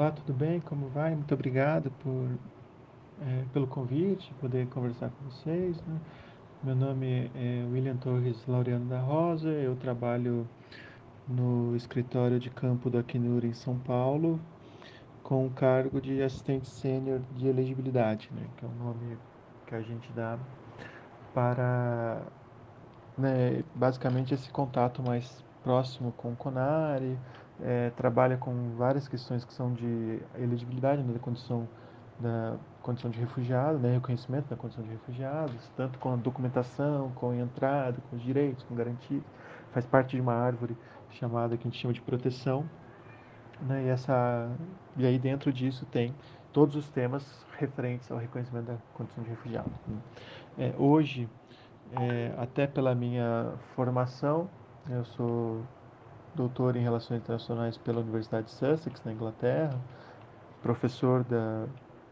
Olá, tudo bem? Como vai? Muito obrigado por, é, pelo convite, poder conversar com vocês. Né? Meu nome é William Torres Laureano da Rosa, eu trabalho no escritório de campo do Acnur em São Paulo, com o cargo de assistente sênior de elegibilidade, né? que é o nome que a gente dá para né, basicamente esse contato mais próximo com o CONARE, é, trabalha com várias questões que são de elegibilidade, né, da condição da condição de refugiado, né, reconhecimento da condição de refugiados, tanto com a documentação, com a entrada, com os direitos, com garantia, faz parte de uma árvore chamada que a gente chama de proteção, né, e essa e aí dentro disso tem todos os temas referentes ao reconhecimento da condição de refugiado. É, hoje, é, até pela minha formação, eu sou doutor em Relações Internacionais pela Universidade de Sussex, na Inglaterra, professor da,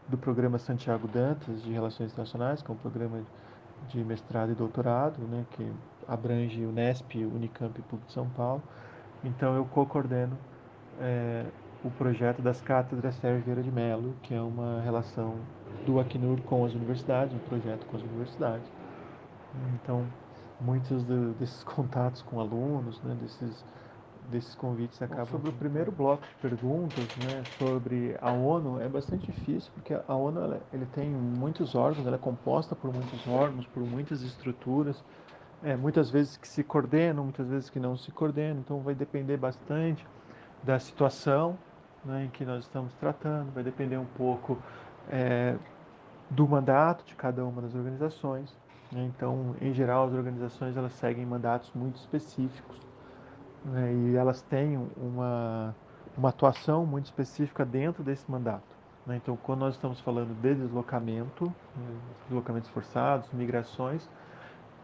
do programa Santiago Dantas de Relações Internacionais, que é um programa de mestrado e doutorado, né, que abrange Unesp, Unicamp e PUC de São Paulo. Então, eu co-coordeno é, o projeto das cátedras Sérgio Vieira de Mello, que é uma relação do Acnur com as universidades, um projeto com as universidades. Então, muitos do, desses contatos com alunos, né, desses desses convites acabam. Sobre o primeiro bloco de perguntas, né, sobre a ONU, é bastante difícil, porque a ONU ela, ele tem muitos órgãos, ela é composta por muitos órgãos, por muitas estruturas, é, muitas vezes que se coordenam, muitas vezes que não se coordenam, então vai depender bastante da situação né, em que nós estamos tratando, vai depender um pouco é, do mandato de cada uma das organizações. Né, então, em geral, as organizações elas seguem mandatos muito específicos né, e elas têm uma, uma atuação muito específica dentro desse mandato. Né? Então, quando nós estamos falando de deslocamento, né, deslocamentos forçados, migrações,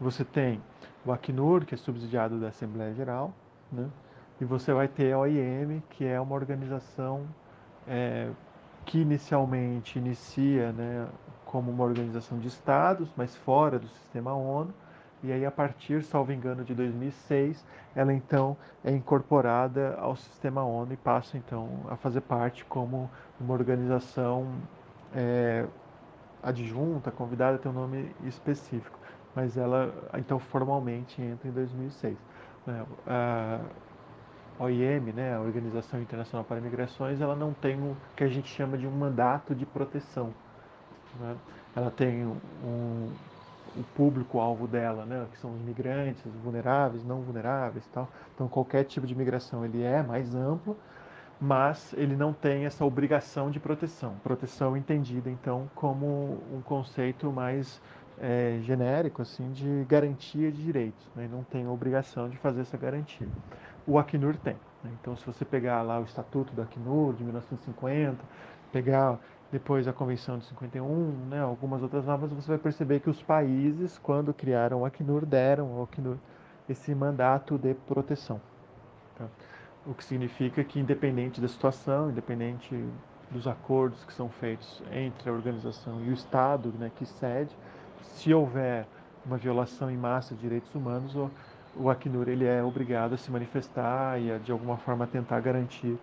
você tem o Acnur, que é subsidiado da Assembleia Geral, né? e você vai ter a OIM, que é uma organização é, que inicialmente inicia né, como uma organização de estados, mas fora do sistema ONU, e aí a partir, salvo engano, de 2006, ela então é incorporada ao sistema ONU e passa então a fazer parte como uma organização é, adjunta, convidada, tem um nome específico, mas ela então formalmente entra em 2006. Né? A OIM, né, a Organização Internacional para Migrações, ela não tem o que a gente chama de um mandato de proteção. Né? Ela tem um, o público-alvo dela, né, que são os migrantes, vulneráveis, não vulneráveis tal. Então, qualquer tipo de migração ele é mais amplo, mas ele não tem essa obrigação de proteção. Proteção entendida, então, como um conceito mais é, genérico, assim, de garantia de direitos. Né, não tem a obrigação de fazer essa garantia. O Acnur tem. Né, então, se você pegar lá o Estatuto do Acnur, de 1950, pegar depois a Convenção de 51, né, algumas outras normas, você vai perceber que os países, quando criaram o Acnur, deram ao Acnur esse mandato de proteção. Tá? O que significa que, independente da situação, independente dos acordos que são feitos entre a organização e o Estado né, que cede, se houver uma violação em massa de direitos humanos, o, o Acnur ele é obrigado a se manifestar e a, de alguma forma tentar garantir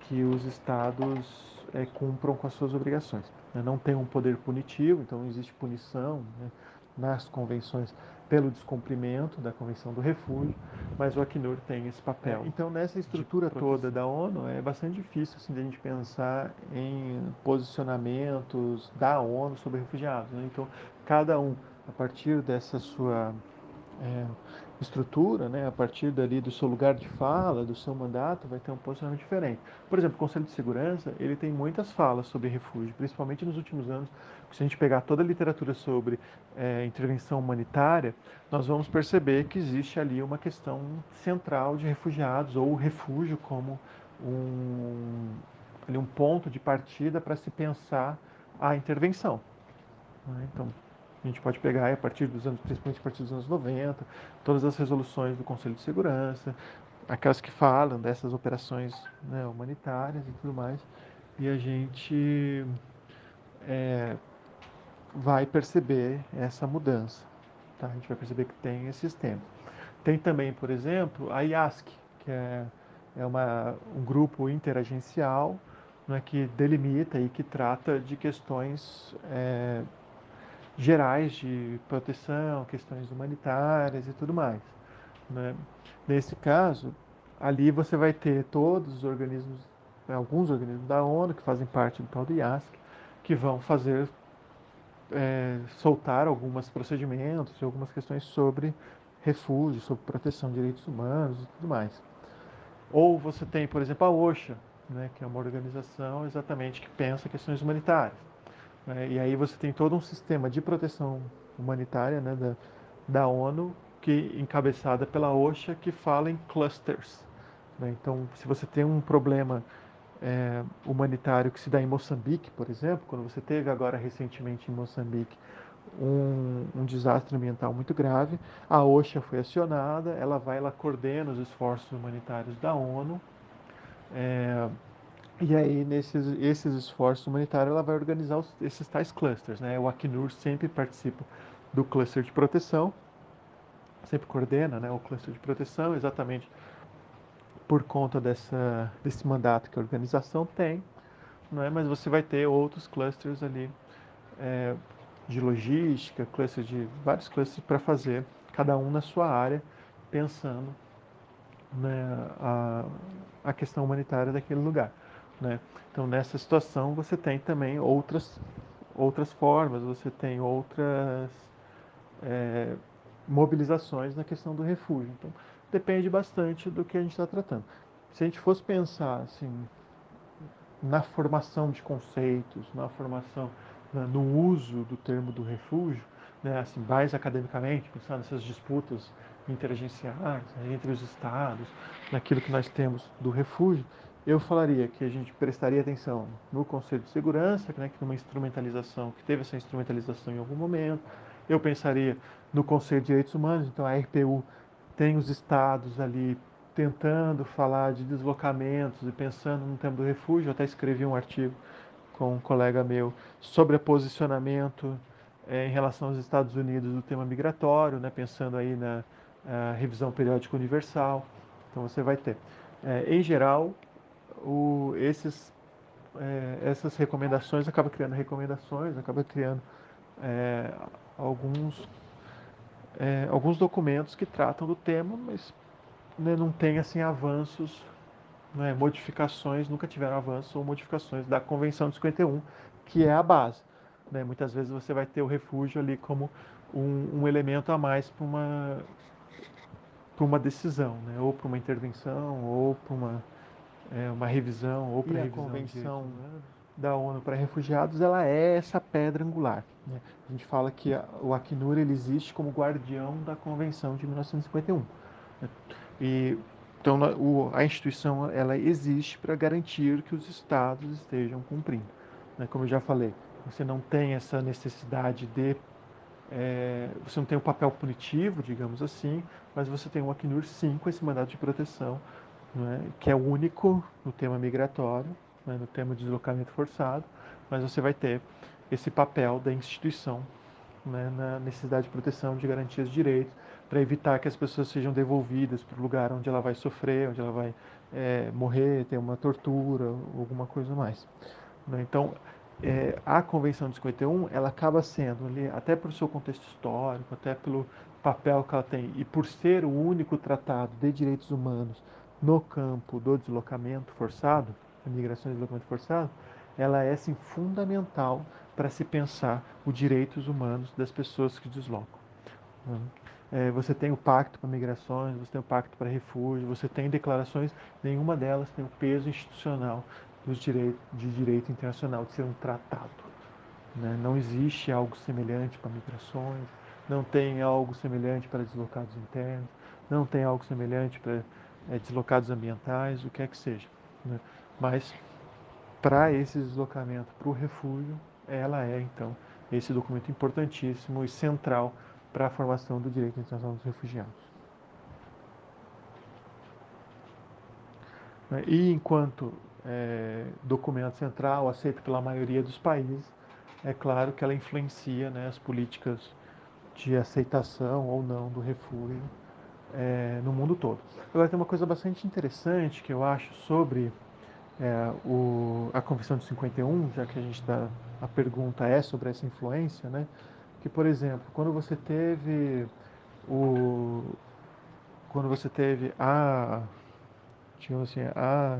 que os Estados é, cumpram com as suas obrigações. Né? Não tem um poder punitivo, então não existe punição né, nas convenções pelo descumprimento da Convenção do Refúgio, mas o Acnur tem esse papel. É, então, nessa estrutura toda da ONU, é bastante difícil assim, de a gente pensar em posicionamentos da ONU sobre refugiados. Né? Então, cada um, a partir dessa sua é, estrutura, né, a partir dali do seu lugar de fala, do seu mandato, vai ter um posicionamento diferente. Por exemplo, o Conselho de Segurança, ele tem muitas falas sobre refúgio, principalmente nos últimos anos. Se a gente pegar toda a literatura sobre é, intervenção humanitária, nós vamos perceber que existe ali uma questão central de refugiados, ou refúgio como um, ali, um ponto de partida para se pensar a intervenção. Né? Então, a gente pode pegar a partir dos anos, principalmente a partir dos anos 90, todas as resoluções do Conselho de Segurança, aquelas que falam dessas operações né, humanitárias e tudo mais, e a gente é, vai perceber essa mudança. Tá? A gente vai perceber que tem esses temas. Tem também, por exemplo, a IASC, que é, é uma, um grupo interagencial né, que delimita e que trata de questões é, gerais de proteção, questões humanitárias e tudo mais. Né? Nesse caso, ali você vai ter todos os organismos, alguns organismos da ONU que fazem parte do tal do IASC, que vão fazer é, soltar alguns procedimentos algumas questões sobre refúgio, sobre proteção de direitos humanos e tudo mais. Ou você tem, por exemplo, a OSHA, né, que é uma organização exatamente que pensa questões humanitárias. Né, e aí você tem todo um sistema de proteção humanitária né, da, da ONU, que encabeçada pela OSHA, que fala em clusters. Né? Então, se você tem um problema é, humanitário que se dá em Moçambique, por exemplo, quando você teve agora recentemente em Moçambique um, um, desastre ambiental muito grave, a OSHA foi acionada, ela vai, ela coordena os esforços humanitários da ONU, é, e aí nesses esses esforços humanitários ela vai organizar os, esses tais clusters, né? O Acnur sempre participa do cluster de proteção, sempre coordena, né, o cluster de proteção, exatamente por conta dessa, desse mandato que a organização tem, não é? mas você vai ter outros clusters ali é, de logística, clusters de vários clusters para fazer, cada um na sua área, pensando né, a, a questão humanitária daquele lugar. Né? Então, nessa situação, você tem também outras, outras formas, você tem outras é, mobilizações na questão do refúgio. Então, depende bastante do que a gente está tratando. Se a gente fosse pensar assim, na formação de conceitos, na formação, no uso do termo do refúgio, né, assim, mais academicamente, pensar nessas disputas interagenciais né, entre os estados, naquilo que nós temos do refúgio, eu falaria que a gente prestaria atenção no Conselho de Segurança, né, que tem uma instrumentalização, que teve essa instrumentalização em algum momento. Eu pensaria no Conselho de Direitos Humanos, então a RPU tem os estados ali tentando falar de deslocamentos e pensando no tema do refúgio. Eu até escrevi um artigo com um colega meu sobre posicionamento é, em relação aos Estados Unidos do tema migratório, né, pensando aí na revisão periódica universal. Então você vai ter. É, em geral, o, esses, é, essas recomendações acaba criando recomendações, acaba criando alguns é, alguns documentos que tratam do tema, mas né, não tem assim avanços, né, modificações, nunca tiveram avanços ou modificações da Convenção de 51, que é a base. Né? Muitas vezes você vai ter o refúgio ali como um, um elemento a mais para uma, para uma decisão, né? ou para uma intervenção, ou para uma, é, uma revisão, ou para a Convenção da ONU para Refugiados, ela é essa pedra angular. Né? A gente fala que a, o Acnur ele existe como guardião da Convenção de 1951. Né? E, então o, a instituição ela existe para garantir que os estados estejam cumprindo. Né? Como eu já falei, você não tem essa necessidade de é, você não tem um papel punitivo, digamos assim, mas você tem o Acnur 5, esse mandato de proteção, é? que é único no tema migratório, né, no tema de deslocamento forçado, mas você vai ter esse papel da instituição né, na necessidade de proteção de garantias de direitos, para evitar que as pessoas sejam devolvidas para o lugar onde ela vai sofrer, onde ela vai é, morrer, ter uma tortura, alguma coisa mais. Né? Então, é, a Convenção de 51, ela acaba sendo, até pelo seu contexto histórico, até pelo papel que ela tem, e por ser o único tratado de direitos humanos no campo do deslocamento forçado, a migração e deslocamento forçado, ela é assim, fundamental para se pensar os direitos humanos das pessoas que deslocam. É, você tem o Pacto para Migrações, você tem o Pacto para Refúgio, você tem declarações, nenhuma delas tem o peso institucional dos direitos, de direito internacional, de ser um tratado. Né? Não existe algo semelhante para migrações, não tem algo semelhante para deslocados internos, não tem algo semelhante para é, deslocados ambientais, o que é que seja. Né? Mas para esse deslocamento, para o refúgio, ela é então esse documento importantíssimo e central para a formação do direito internacional dos refugiados. Né? E enquanto é, documento central aceito pela maioria dos países, é claro que ela influencia né, as políticas de aceitação ou não do refúgio é, no mundo todo. Agora tem uma coisa bastante interessante que eu acho sobre é, o, a Convenção de 51, já que a gente dá, a pergunta é sobre essa influência, né? Que, por exemplo, quando você teve o, quando você teve a, assim, a,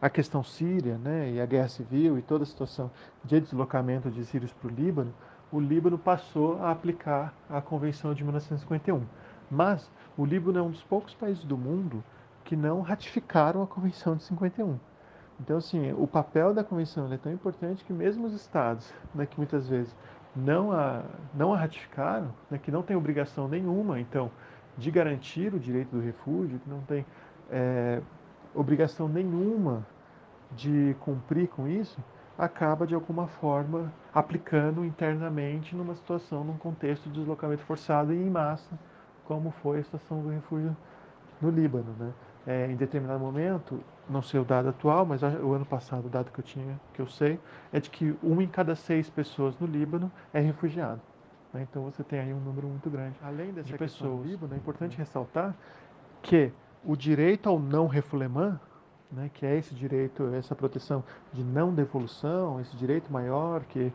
a questão síria, né, e a guerra civil e toda a situação de deslocamento de sírios para o Líbano, o Líbano passou a aplicar a Convenção de 1951. Mas o Líbano é um dos poucos países do mundo que não ratificaram a Convenção de 51. Então, assim, o papel da convenção é tão importante que mesmo os estados, né, que muitas vezes não a, não a ratificaram, né, que não tem obrigação nenhuma, então, de garantir o direito do refúgio, que não tem é, obrigação nenhuma de cumprir com isso, acaba de alguma forma aplicando internamente numa situação, num contexto de deslocamento forçado e em massa, como foi a situação do refúgio no Líbano, né? É, em determinado momento, não sei o dado atual, mas o ano passado o dado que eu tinha, que eu sei, é de que uma em cada seis pessoas no Líbano é refugiado. Né? Então você tem aí um número muito grande. Além dessa de pessoas, no Líbano, é importante ressaltar que o direito ao não refoulement, né, que é esse direito, essa proteção de não devolução, esse direito maior que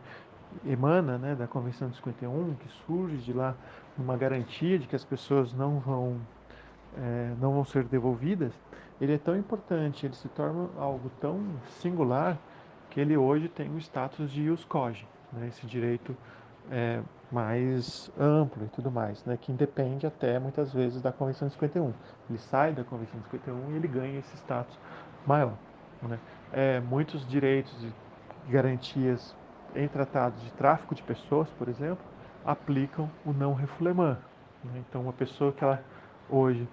emana né, da Convenção de 51, que surge de lá uma garantia de que as pessoas não vão é, não vão ser devolvidas, ele é tão importante, ele se torna algo tão singular que ele hoje tem o status de ius cogi, né, esse direito é, mais amplo e tudo mais, né, que independe até muitas vezes da Convenção de 51. Ele sai da Convenção de 51 e ele ganha esse status maior. Né. É, muitos direitos e garantias em tratados de tráfico de pessoas, por exemplo, aplicam o não refoulement. Né. Então, uma pessoa que ela hoje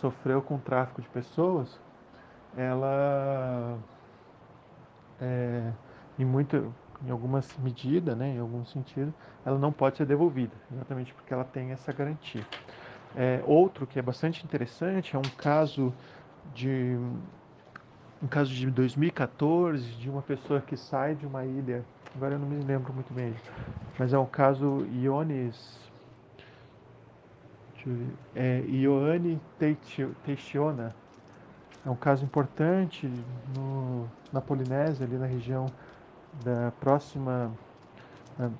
sofreu com tráfico de pessoas, ela é, em muito, em algumas medidas, né, em algum sentido, ela não pode ser devolvida, exatamente porque ela tem essa garantia. É, outro que é bastante interessante é um caso de um caso de 2014 de uma pessoa que sai de uma ilha, agora eu não me lembro muito bem, mas é um caso Iones é, Ioane Teixiona. É um caso importante no, na Polinésia, ali na região da próxima, na,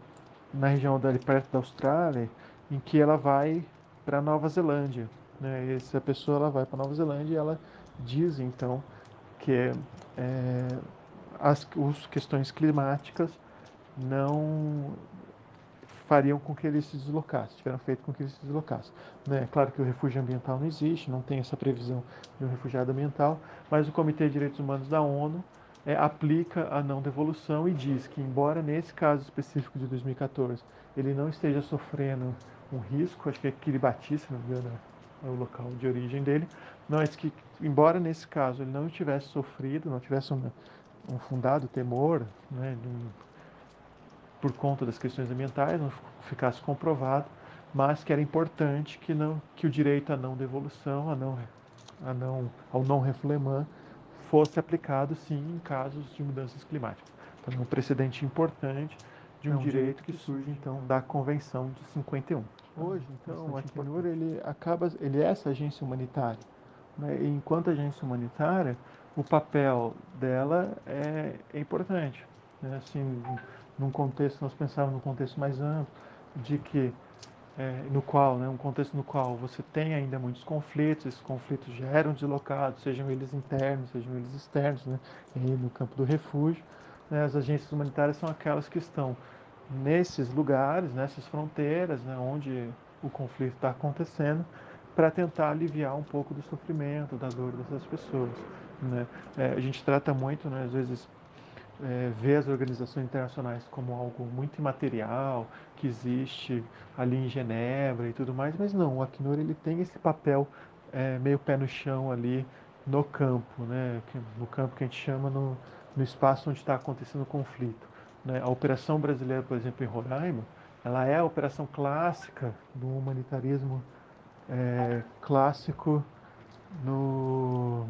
na região dali perto da Austrália, em que ela vai para Nova Zelândia. Né? Essa pessoa ela vai para Nova Zelândia e ela diz então que é, as, as questões climáticas não fariam com que ele se deslocasse, tiveram feito com que ele se deslocasse. Né? Claro que o refúgio ambiental não existe, não tem essa previsão de um refugiado ambiental, mas o Comitê de Direitos Humanos da ONU é, aplica a não devolução e diz que, embora nesse caso específico de 2014 ele não esteja sofrendo um risco, acho que é Kiribati, se não me engano, é o local de origem dele, mas que, embora nesse caso ele não tivesse sofrido, não tivesse uma, um fundado temor né, um por conta das questões ambientais, não ficasse comprovado, mas que era importante que, não, que o direito à não devolução, a não, a não, ao não refoulement, fosse aplicado sim em casos de mudanças climáticas. Então, é um precedente importante de um, é um direito que surge então da Convenção de 51. Hoje, então, o Acnur ele acaba, ele é essa agência humanitária. Né? E enquanto agência humanitária, o papel dela é, é importante. Né? Assim, num contexto, nós pensávamos num contexto mais amplo, de que, é, no qual, né, um contexto no qual você tem ainda muitos conflitos, esses conflitos já eram deslocados, sejam eles internos, sejam eles externos, né, no campo do refúgio. Né, as agências humanitárias são aquelas que estão nesses lugares, nessas fronteiras, né, onde o conflito está acontecendo, para tentar aliviar um pouco do sofrimento, da dor dessas pessoas. Né? É, a gente trata muito, né, às vezes, é, vê as organizações internacionais como algo muito imaterial, que existe ali em Genebra e tudo mais, mas não, o Acnur ele tem esse papel é, meio pé no chão ali no campo, né? no campo que a gente chama no, no espaço onde está acontecendo o conflito. Né? A operação brasileira, por exemplo, em Roraima, ela é a operação clássica do humanitarismo é, clássico no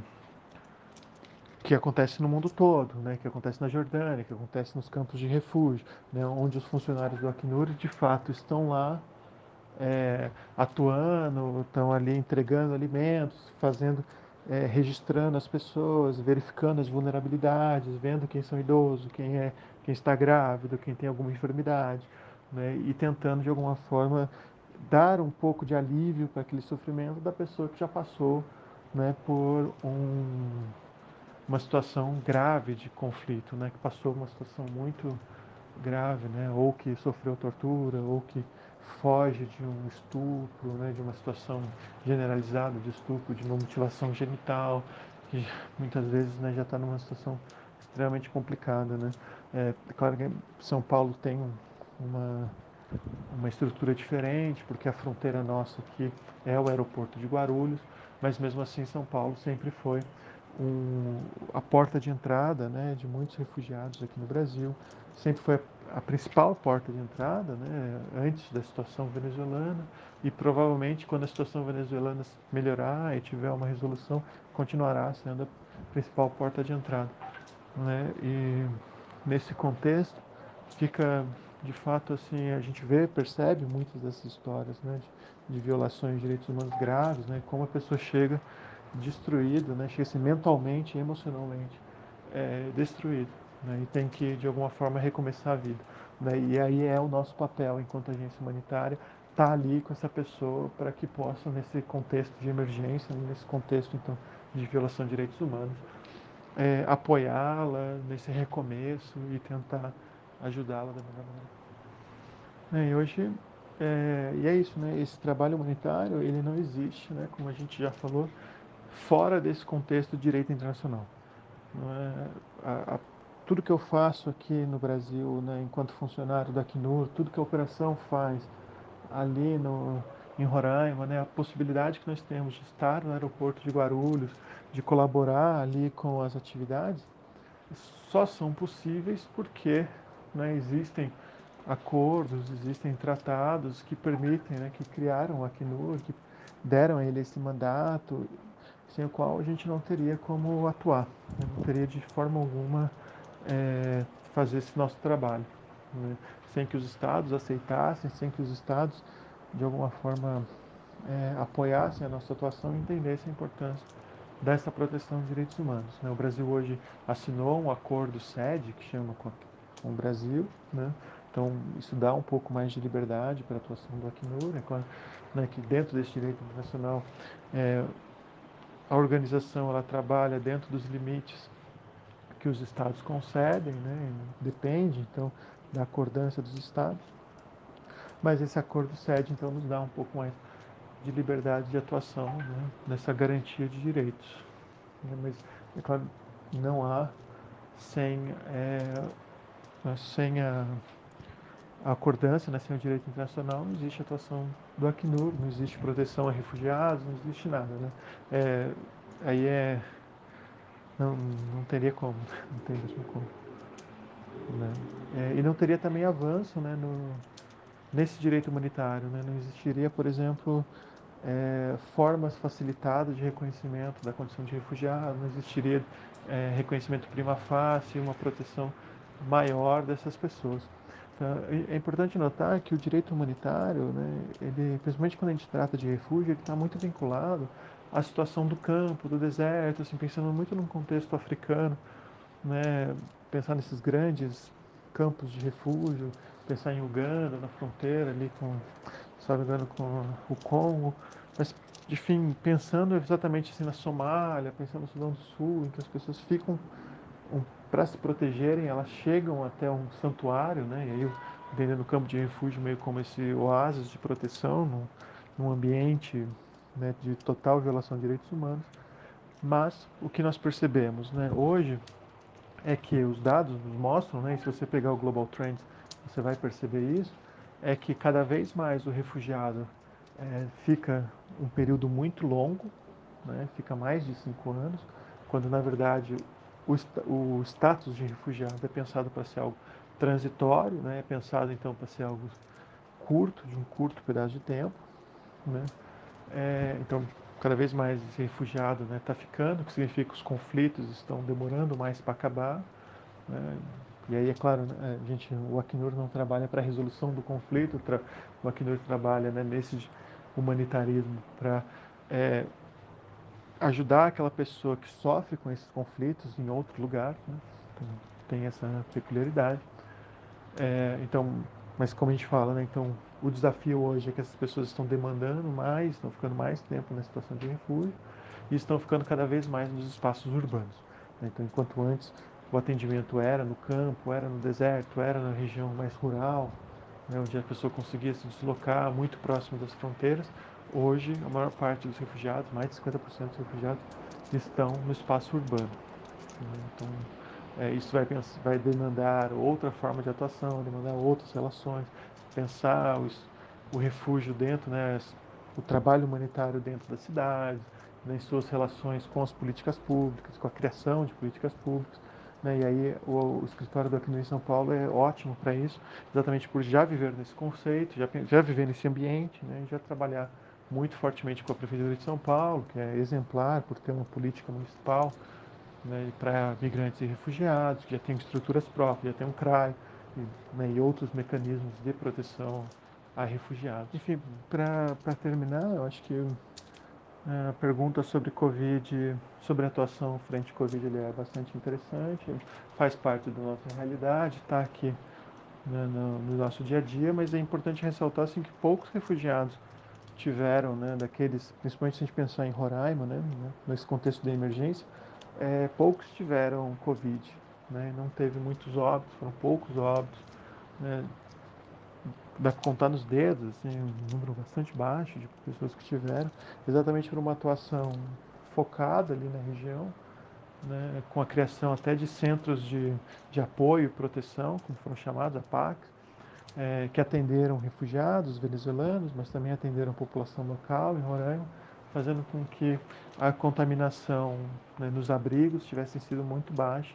que acontece no mundo todo, né, que acontece na Jordânia, que acontece nos campos de refúgio, né, onde os funcionários do Acnur de fato estão lá é, atuando, estão ali entregando alimentos, fazendo é, registrando as pessoas, verificando as vulnerabilidades, vendo quem são idosos, quem é quem está grávido, quem tem alguma enfermidade, né? e tentando de alguma forma dar um pouco de alívio para aquele sofrimento da pessoa que já passou né, por um, uma situação grave de conflito, né, que passou uma situação muito grave, né, ou que sofreu tortura, ou que foge de um estupro, né, de uma situação generalizada de estupro, de uma mutilação genital, que muitas vezes né, já está numa situação extremamente complicada. Né. É, claro que São Paulo tem uma, uma estrutura diferente, porque a fronteira nossa aqui é o aeroporto de Guarulhos, mas mesmo assim São Paulo sempre foi um, a porta de entrada né, de muitos refugiados aqui no Brasil, sempre foi a, a principal porta de entrada né, antes da situação venezuelana e provavelmente quando a situação venezuelana melhorar e tiver uma resolução, continuará sendo a principal porta de entrada. Né? E nesse contexto fica de fato assim a gente vê percebe muitas dessas histórias né, de, de violações de direitos humanos graves né, como a pessoa chega destruído, né? chega assim, mentalmente e emocionalmente é, destruído. Né? E tem que, de alguma forma, recomeçar a vida. Né? E aí é o nosso papel, enquanto agência humanitária, estar tá ali com essa pessoa para que possa, nesse contexto de emergência, nesse contexto, então, de violação de direitos humanos, é, apoiá-la nesse recomeço e tentar ajudá-la da melhor maneira. É, e hoje, é, e é isso, né? Esse trabalho humanitário, ele não existe, né? Como a gente já falou, fora desse contexto de direito internacional. É, a, a, tudo que eu faço aqui no Brasil, né, enquanto funcionário da Acnur, tudo que a operação faz ali no, em Roraima, né, a possibilidade que nós temos de estar no aeroporto de Guarulhos, de colaborar ali com as atividades, só são possíveis porque né, existem acordos, existem tratados que permitem, né, que criaram a Acnur, que deram a ele esse mandato sem o qual a gente não teria como atuar, né? não teria de forma alguma é, fazer esse nosso trabalho, né? sem que os estados aceitassem, sem que os estados de alguma forma é, apoiassem a nossa atuação e entendessem a importância dessa proteção de direitos humanos. Né? O Brasil hoje assinou um acordo sede que chama com, o Brasil, né? então isso dá um pouco mais de liberdade para a atuação do Acnur, é claro, né, que dentro desse direito internacional é, a organização ela trabalha dentro dos limites que os estados concedem, né? depende então da acordância dos estados, mas esse acordo cede então nos dá um pouco mais de liberdade de atuação né? nessa garantia de direitos. Né? Mas é claro, não há sem, é, sem a a acordância, né, sem o direito internacional, não existe atuação do Acnur, não existe proteção a refugiados, não existe nada. Né? É, aí é. Não, não teria como, não tem mesmo como. Né? É, e não teria também avanço né, no, nesse direito humanitário. Né? Não existiria, por exemplo, é, formas facilitadas de reconhecimento da condição de refugiado, não existiria é, reconhecimento prima facie, uma proteção maior dessas pessoas. Tá? É importante notar que o direito humanitário, né, ele, principalmente quando a gente trata de refúgio, ele está muito vinculado à situação do campo, do deserto, assim, pensando muito num contexto africano, né, pensar nesses grandes campos de refúgio, pensar em Uganda, na fronteira ali com, sabe, com o Congo, mas, enfim, pensando exatamente assim na Somália, pensando no Sudão do Sul, em que as pessoas ficam para se protegerem, elas chegam até um santuário, né? E aí, entendendo o campo de refúgio meio como esse oásis de proteção, num, num ambiente né, de total violação de direitos humanos. Mas o que nós percebemos, né, hoje, é que os dados nos mostram, né, e se você pegar o Global Trends, você vai perceber isso, é que cada vez mais o refugiado é, fica um período muito longo, né, fica mais de cinco anos, quando na verdade o, o status de refugiado é pensado para ser algo transitório, né? é pensado então para ser algo curto, de um curto pedaço de tempo. Né? É, então, cada vez mais esse refugiado está né, tá ficando, o que significa que os conflitos estão demorando mais para acabar. Né? E aí, é claro, né, a gente, o Acnur não trabalha para a resolução do conflito, o Acnur trabalha né, nesse humanitarismo para é, ajudar aquela pessoa que sofre com esses conflitos em outro lugar, né? então, tem essa peculiaridade. É, então, mas como a gente fala, né? Então, o desafio hoje é que essas pessoas estão demandando mais, estão ficando mais tempo na situação de refúgio e estão ficando cada vez mais nos espaços urbanos. Né? Então, enquanto antes o atendimento era no campo, era no deserto, era na região mais rural, né? onde a pessoa conseguia se deslocar muito próximo das fronteiras, hoje a maior parte dos refugiados, mais de 50% dos refugiados, estão no espaço urbano. Né? Então, é, isso vai, vai demandar outra forma de atuação, demandar outras relações, pensar os, o refúgio dentro, né, o trabalho humanitário dentro da cidade, né, em suas relações com as políticas públicas, com a criação de políticas públicas. Né, e aí o, o escritório do Acnur em São Paulo é ótimo para isso, exatamente por já viver nesse conceito, já, já viver nesse ambiente, né, e já trabalhar muito fortemente com a Prefeitura de São Paulo, que é exemplar por ter uma política municipal né, para migrantes e refugiados, que já tem estruturas próprias, já tem um CRAI e, né, e outros mecanismos de proteção a refugiados. Enfim, para terminar, eu acho que a pergunta sobre Covid, sobre a atuação frente à Covid, ele é bastante interessante, faz parte da nossa realidade, está aqui né, no, no, nosso dia a dia, mas é importante ressaltar assim, que poucos refugiados tiveram, né, daqueles, principalmente se a gente pensar em Roraima, né, nesse contexto da emergência, é, poucos tiveram Covid, né? não teve muitos óbitos, foram poucos óbitos. Né? Dá para contar nos dedos, assim, um número bastante baixo de pessoas que tiveram, exatamente por uma atuação focada ali na região, né? com a criação até de centros de, de apoio e proteção, como foram chamados, a PAC, é, que atenderam refugiados venezuelanos, mas também atenderam a população local em Roraima, fazendo com que a contaminação né, nos abrigos tivesse sido muito baixa.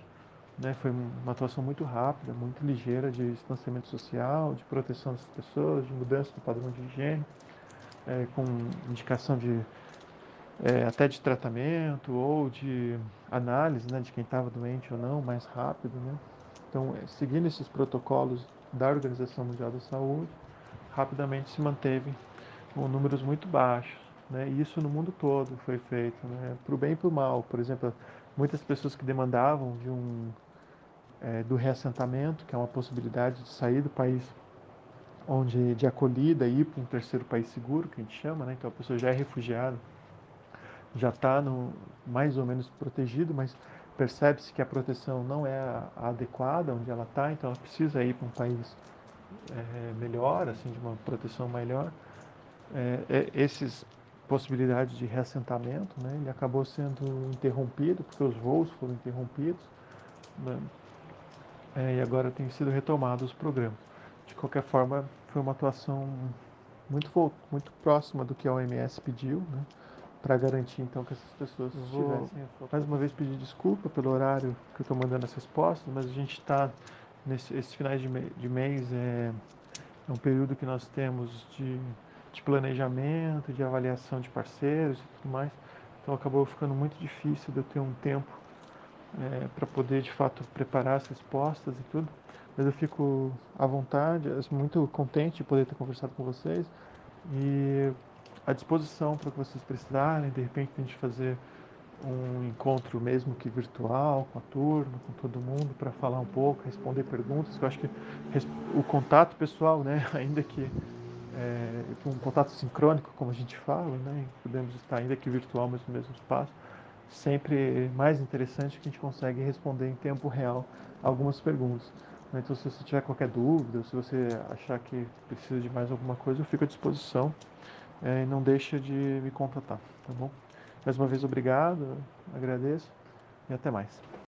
Né? Foi uma atuação muito rápida, muito ligeira de distanciamento social, de proteção das pessoas, de mudança do padrão de higiene, é, com indicação de é, até de tratamento ou de análise né, de quem estava doente ou não, mais rápido. Né? Então, é, seguindo esses protocolos da Organização Mundial da Saúde, rapidamente se manteve com números muito baixos. Né? E isso no mundo todo foi feito, né? para o bem e para o mal. Por exemplo, muitas pessoas que demandavam de um é, do reassentamento, que é uma possibilidade de sair do país onde de acolhida e ir para um terceiro país seguro, que a gente chama, né? então a pessoa já é refugiada, já está mais ou menos protegido, mas percebe-se que a proteção não é a, adequada onde ela está, então ela precisa ir para um país é, melhor, assim, de uma proteção melhor. É, é, esses possibilidade de reassentamento, né? ele acabou sendo interrompido, porque os voos foram interrompidos, né? é, e agora tem sido retomado os programas. De qualquer forma, foi uma atuação muito, muito próxima do que a OMS pediu, né? Para garantir então que essas pessoas Vou, tivessem mais uma vez pedir desculpa pelo horário que eu estou mandando as respostas, mas a gente está nesses finais de, de mês é, é um período que nós temos de de planejamento, de avaliação de parceiros e tudo mais. Então acabou ficando muito difícil de eu ter um tempo é, para poder de fato preparar as respostas e tudo. Mas eu fico à vontade, muito contente de poder ter conversado com vocês e à disposição para o que vocês precisarem. De repente a gente fazer um encontro mesmo que virtual com a turma, com todo mundo para falar um pouco, responder perguntas. Eu acho que o contato pessoal, né, ainda que é, um contato sincrônico, como a gente fala, né? podemos estar ainda que virtual, mas no mesmo espaço, sempre mais interessante que a gente consegue responder em tempo real algumas perguntas. Então, se você tiver qualquer dúvida, se você achar que precisa de mais alguma coisa, eu fico à disposição é, e não deixa de me contatar, tá bom? Mais uma vez, obrigado, agradeço e até mais.